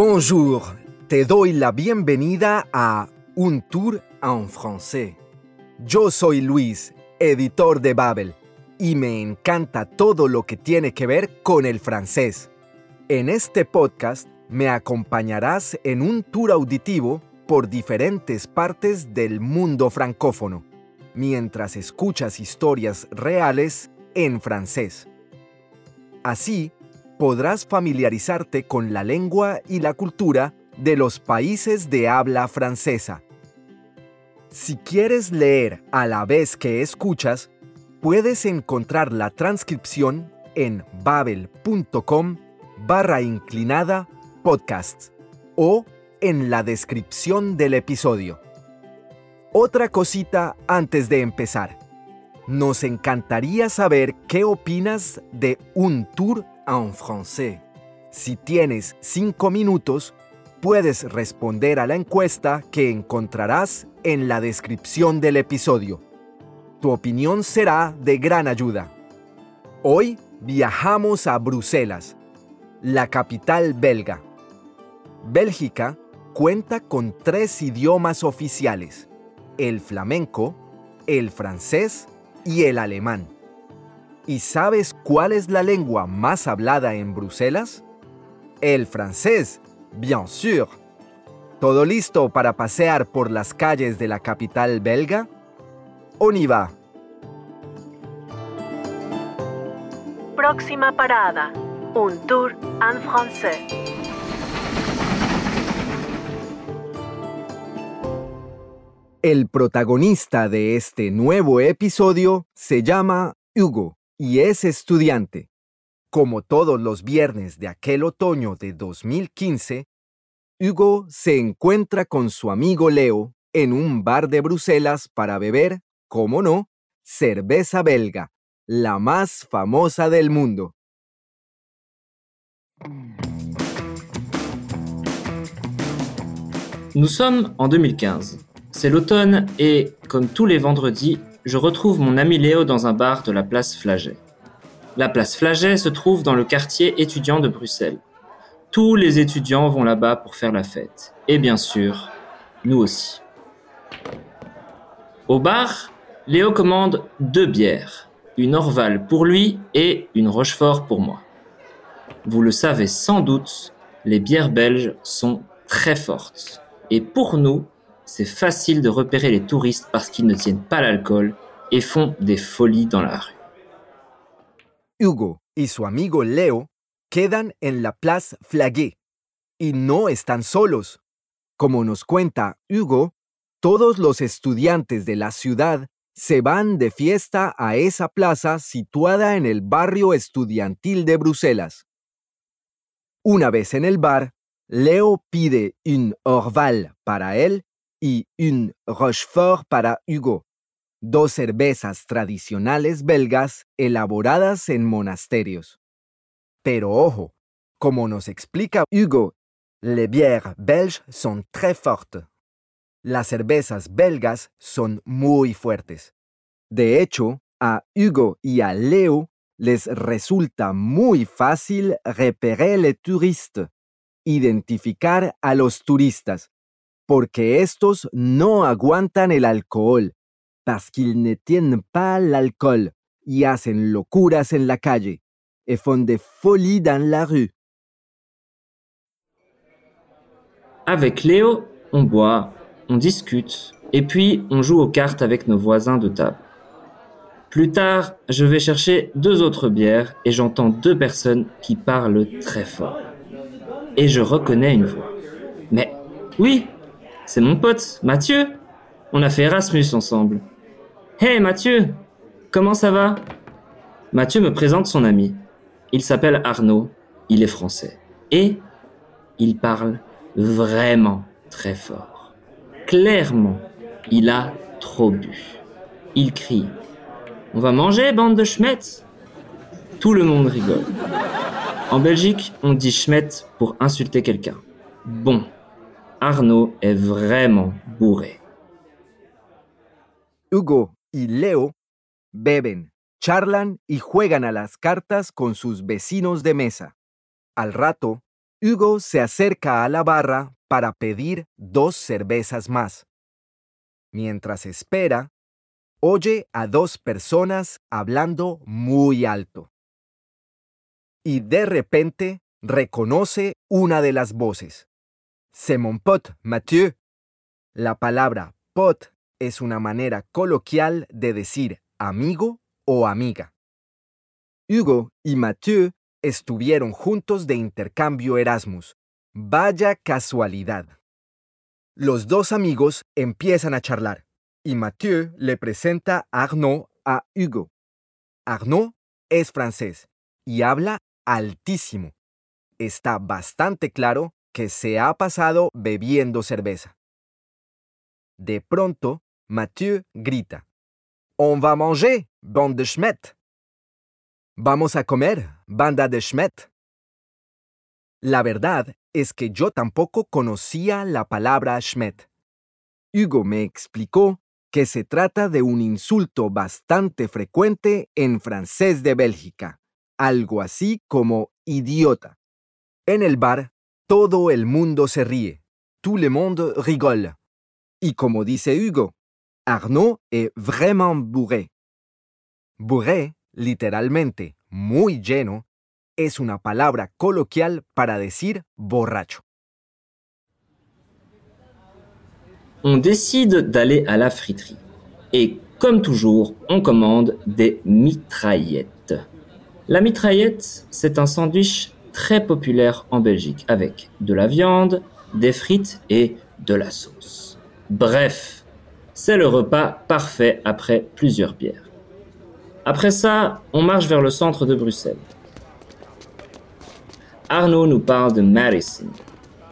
Bonjour, te doy la bienvenida a Un Tour en Français. Yo soy Luis, editor de Babel, y me encanta todo lo que tiene que ver con el francés. En este podcast me acompañarás en un tour auditivo por diferentes partes del mundo francófono, mientras escuchas historias reales en francés. Así, podrás familiarizarte con la lengua y la cultura de los países de habla francesa. Si quieres leer a la vez que escuchas, puedes encontrar la transcripción en babel.com barra inclinada podcasts o en la descripción del episodio. Otra cosita antes de empezar. Nos encantaría saber qué opinas de un tour en français. Si tienes cinco minutos, puedes responder a la encuesta que encontrarás en la descripción del episodio. Tu opinión será de gran ayuda. Hoy viajamos a Bruselas, la capital belga. Bélgica cuenta con tres idiomas oficiales, el flamenco, el francés y el alemán. ¿Y sabes cuál es la lengua más hablada en Bruselas? El francés, bien sûr. ¿Todo listo para pasear por las calles de la capital belga? On y va. Próxima parada. Un tour en français. El protagonista de este nuevo episodio se llama Hugo y es estudiante. Como todos los viernes de aquel otoño de 2015, Hugo se encuentra con su amigo Leo en un bar de Bruselas para beber, como no, cerveza belga, la más famosa del mundo. Nous sommes en 2015. C'est l'automne et, comme tous les vendredis, je retrouve mon ami Léo dans un bar de la place Flaget. La place Flaget se trouve dans le quartier étudiant de Bruxelles. Tous les étudiants vont là-bas pour faire la fête. Et bien sûr, nous aussi. Au bar, Léo commande deux bières, une Orval pour lui et une Rochefort pour moi. Vous le savez sans doute, les bières belges sont très fortes. Et pour nous, c'est facile de repérer les touristes parce qu'ils ne tiennent pas l'alcool et font des folies dans la rue. Hugo y su amigo Leo quedan en la Place Flaguet y no están solos. Como nos cuenta Hugo, todos los estudiantes de la ciudad se van de fiesta a esa plaza situada en el barrio estudiantil de Bruselas. Una vez en el bar, Leo pide un Orval para él y un Rochefort para Hugo, dos cervezas tradicionales belgas elaboradas en monasterios. Pero ojo, como nos explica Hugo, les bières belges sont très fortes. Las cervezas belgas son muy fuertes. De hecho, a Hugo y a Leo les resulta muy fácil repérer les touristes, identificar a los turistas, porque estos no aguantan el alcohol, parce qu'ils ne tiennent pas l'alcool, y hacen locuras en la calle, et font des folies dans la rue. Avec Léo, on boit, on discute, et puis on joue aux cartes avec nos voisins de table. Plus tard, je vais chercher deux autres bières et j'entends deux personnes qui parlent très fort. Et je reconnais une voix. Mais oui, c'est mon pote, Mathieu. On a fait Erasmus ensemble. Hey Mathieu, comment ça va? Mathieu me présente son ami. Il s'appelle Arnaud, il est français. Et il parle vraiment très fort. Clairement, il a trop bu. Il crie On va manger, bande de schmettes? Tout le monde rigole. En Belgique, on dit schmette pour insulter quelqu'un. Bon, Arnaud est vraiment bourré. Hugo y Leo beben, charlan y juegan a las cartas con sus vecinos de mesa. Al rato, Hugo se acerca a la barra para pedir dos cervezas más. Mientras espera, oye a dos personas hablando muy alto. Y de repente reconoce una de las voces. C'est mon pote, Mathieu. La palabra pot es una manera coloquial de decir amigo o amiga. Hugo y Mathieu estuvieron juntos de intercambio Erasmus. Vaya casualidad. Los dos amigos empiezan a charlar y Mathieu le presenta Arnaud a Hugo. Arnaud es francés y habla altísimo. Está bastante claro que se ha pasado bebiendo cerveza. De pronto, Mathieu grita. On va manger, bande de Schmet. Vamos a comer, banda de Schmet. La verdad es que yo tampoco conocía la palabra Schmet. Hugo me explicó que se trata de un insulto bastante frecuente en francés de Bélgica, algo así como idiota. En el bar, todo el mundo se ríe. Tout le monde rigole. Y como dice Hugo, Arnaud est vraiment bourré. Bourré, literalmente, muy lleno, es una palabra coloquial para decir borracho. On décide d'aller à la friterie. Et comme toujours, on commande des mitraillettes. La mitraillette, c'est un sandwich très populaire en Belgique avec de la viande, des frites et de la sauce. Bref, c'est le repas parfait après plusieurs bières. Après ça, on marche vers le centre de Bruxelles. Arnaud nous parle de Madison,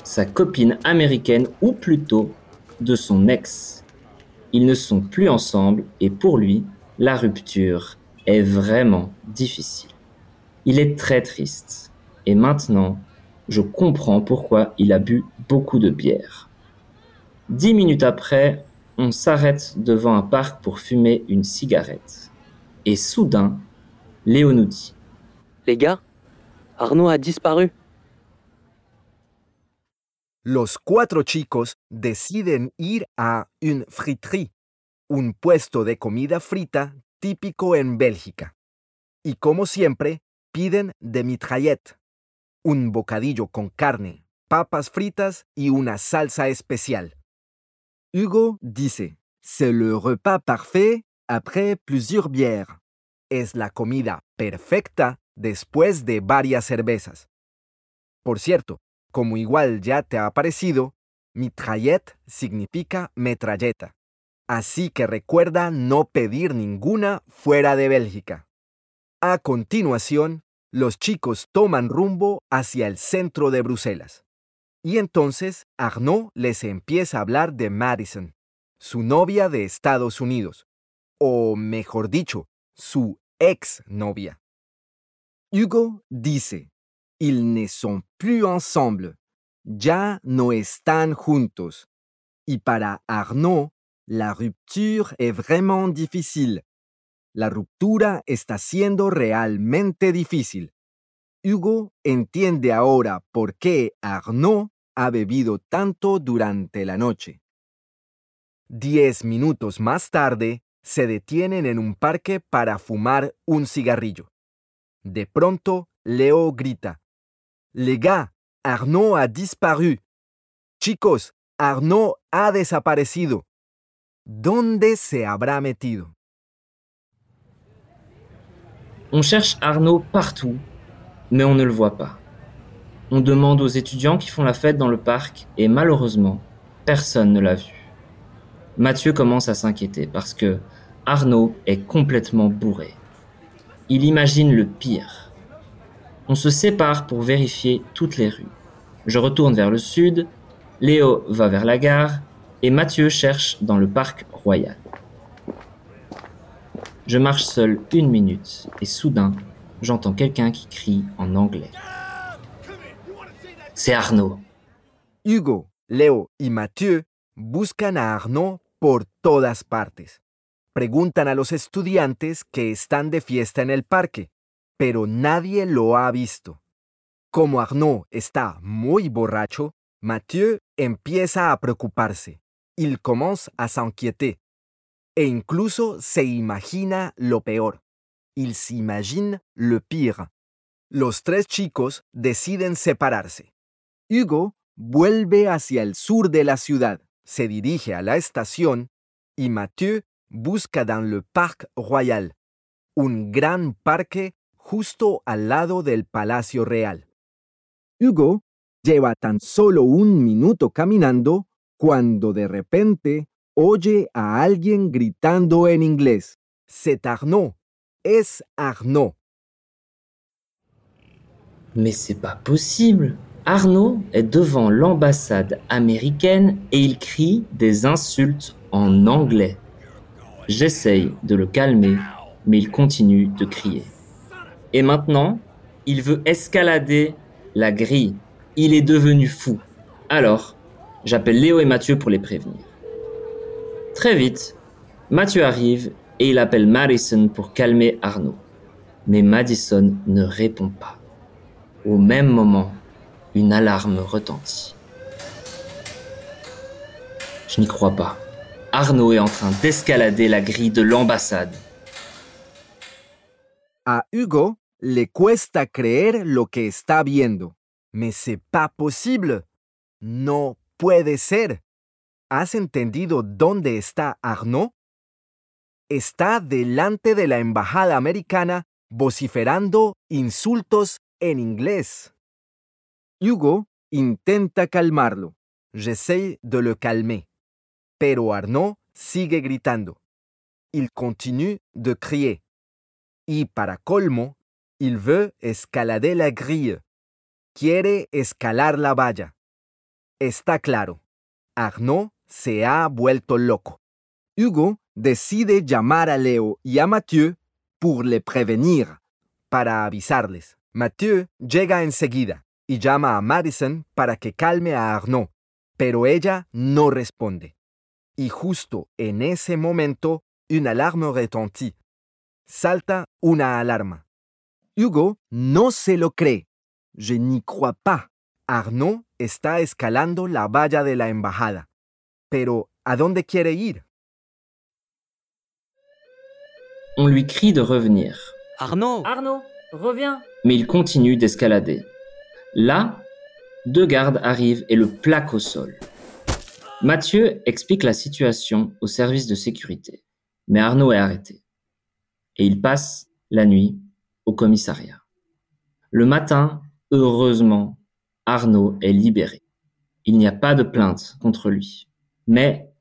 sa copine américaine ou plutôt de son ex. Ils ne sont plus ensemble et pour lui, la rupture est vraiment difficile. Il est très triste et maintenant, je comprends pourquoi il a bu beaucoup de bière. Dix minutes après, on s'arrête devant un parc pour fumer une cigarette. Et soudain, Léo nous dit Les gars, Arnaud a disparu. Los cuatro chicos deciden ir a une friterie, un puesto de comida frita típico en Bélgica. Y como siempre, piden de mitraillette, un bocadillo con carne, papas fritas y una salsa especial. Hugo dice, c'est le repas parfait après plusieurs bières. Es la comida perfecta después de varias cervezas. Por cierto, como igual ya te ha parecido, mitraillette significa metralleta. Así que recuerda no pedir ninguna fuera de Bélgica. A continuación, los chicos toman rumbo hacia el centro de Bruselas. Y entonces Arnaud les empieza a hablar de Madison, su novia de Estados Unidos, o mejor dicho, su ex novia. Hugo dice, ils ne sont plus ensemble, ya no están juntos. Y para Arnaud, la rupture est vraiment difficile. La ruptura está siendo realmente difícil. Hugo entiende ahora por qué Arnaud ha bebido tanto durante la noche. Diez minutos más tarde, se detienen en un parque para fumar un cigarrillo. De pronto, Leo grita, Les gars, Arnaud a disparu. Chicos, Arnaud ha desaparecido. ¿Dónde se habrá metido? On cherche Arnaud partout, mais on ne le voit pas. On demande aux étudiants qui font la fête dans le parc et malheureusement, personne ne l'a vu. Mathieu commence à s'inquiéter parce que Arnaud est complètement bourré. Il imagine le pire. On se sépare pour vérifier toutes les rues. Je retourne vers le sud, Léo va vers la gare et Mathieu cherche dans le parc royal. Je marche seul une minute et soudain, j'entends quelqu'un qui crie en anglais. C'est Arnaud. Hugo, Leo y Mathieu buscan a Arnaud por todas partes. Preguntan a los estudiantes que están de fiesta en el parque, pero nadie lo ha visto. Como Arnaud está muy borracho, Mathieu empieza a preocuparse. Il commence à s'inquiéter. E incluso se imagina lo peor. Il s'imagine le pire. Los tres chicos deciden separarse. Hugo vuelve hacia el sur de la ciudad, se dirige a la estación y Mathieu busca dans le Parc Royal, un gran parque justo al lado del Palacio Real. Hugo lleva tan solo un minuto caminando cuando de repente oye a alguien gritando en inglés. C'est Arnaud. Es Arnaud. Mais c'est pas possible. Arnaud est devant l'ambassade américaine et il crie des insultes en anglais. J'essaye de le calmer, mais il continue de crier. Et maintenant, il veut escalader la grille. Il est devenu fou. Alors, j'appelle Léo et Mathieu pour les prévenir. Très vite, Mathieu arrive et il appelle Madison pour calmer Arnaud. Mais Madison ne répond pas. Au même moment, une alarme retentit. Je n'y crois pas. Arnaud est en train d'escalader la grille de l'ambassade. A Hugo le cuesta creer lo que está viendo. Mais c'est pas posible. No puede ser. ¿Has entendido dónde está Arnaud? Está delante de la embajada americana vociferando insultos en inglés. Hugo intenta calmarlo. J'essaie de le calmer. Pero Arnaud sigue gritando. Il continue de crier. Y para colmo, il veut escalader la grille. Quiere escalar la valla. Está claro. Arnaud se ha vuelto loco. Hugo decide llamar a Leo y a Mathieu pour les prévenir, para avisarles. Mathieu llega enseguida y llama a Madison para que calme a Arnaud, pero ella no responde. Y justo en ese momento, una alarme retentit. Salta una alarma. Hugo no se lo cree. Je n'y crois pas. Arnaud está escalando la valla de la embajada. Pero, ¿a dónde quiere ir? On lui crie de revenir. Arnaud Arnaud, reviens mais il continue d'escalader. Là, deux gardes arrivent et le plaquent au sol. Mathieu explique la situation au service de sécurité, mais Arnaud est arrêté. Et il passe la nuit au commissariat. Le matin, heureusement, Arnaud est libéré. Il n'y a pas de plainte contre lui, mais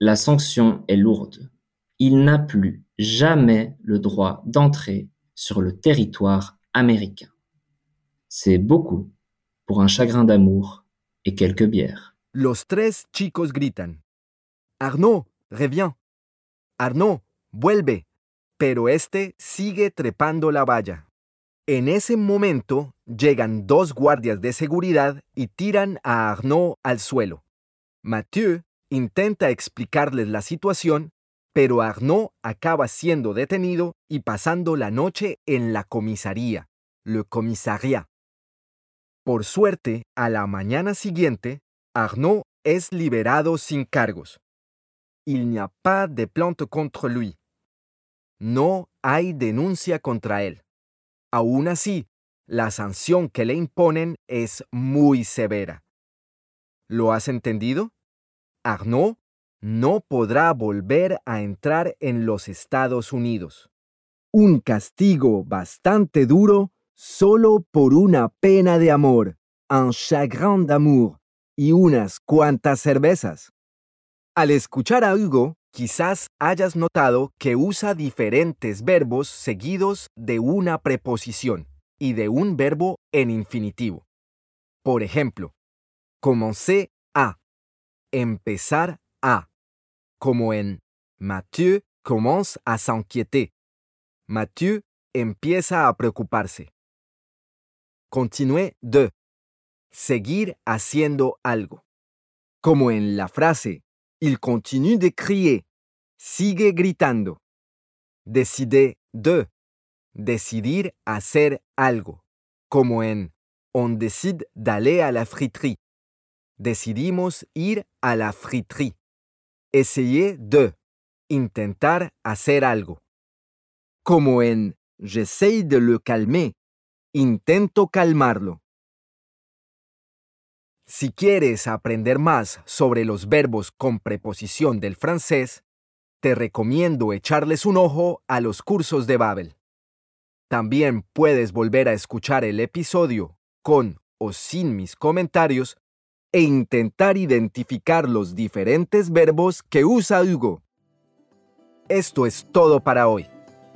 la sanction est lourde. Il n'a plus jamais le droit d'entrer sur le territoire américain. C'est beaucoup pour un chagrin d'amour et quelques bières. Los tres chicos gritan. Arnaud, reviens. Arnaud, vuelve. Pero este sigue trepando la valla. En ese momento llegan dos guardias de seguridad y tiran a Arnaud al suelo. Mathieu intenta explicarles la situación, pero Arnaud acaba siendo detenido y pasando la noche en la comisaría, le commissariat. Por suerte, a la mañana siguiente, Arnaud es liberado sin cargos. Il n'y a pas de plainte contre lui. No hay denuncia contra él. Aún así, la sanción que le imponen es muy severa. ¿Lo has entendido? Arnaud no podrá volver a entrar en los Estados Unidos. Un castigo bastante duro solo por una pena de amor, un chagrin d'amour y unas cuantas cervezas. Al escuchar a Hugo, quizás hayas notado que usa diferentes verbos seguidos de una preposición y de un verbo en infinitivo. Por ejemplo, empezar a, como en Mathieu commence à s'inquiéter. Mathieu empieza a preocuparse. Continuer de, seguir haciendo algo. Como en la frase, il continue de crier, sigue gritando. Décider de, decidir hacer algo. Como en, on décide d'aller à la friterie. Decidimos ir a la friterie. Essayer de. Intentar hacer algo. Como en j'essaye de le calmer. Intento calmarlo. Si quieres aprender más sobre los verbos con preposición del francés, te recomiendo echarles un ojo a los cursos de Babel. También puedes volver a escuchar el episodio con o sin mis comentarios e intentar identificar los diferentes verbos que usa Hugo. Esto es todo para hoy.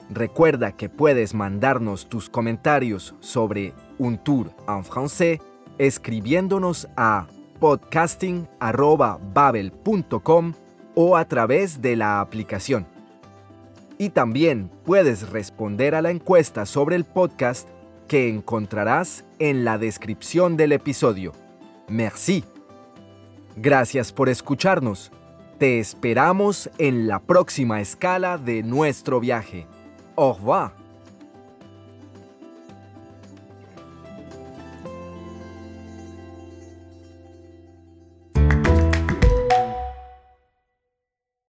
Recuerda que puedes mandarnos tus comentarios sobre un tour en francés escribiéndonos a podcasting.babel.com o a través de la aplicación. Y también puedes responder a la encuesta sobre el podcast que encontrarás en la descripción del episodio. Merci. Gracias por escucharnos. Te esperamos en la próxima escala de nuestro viaje. Au revoir.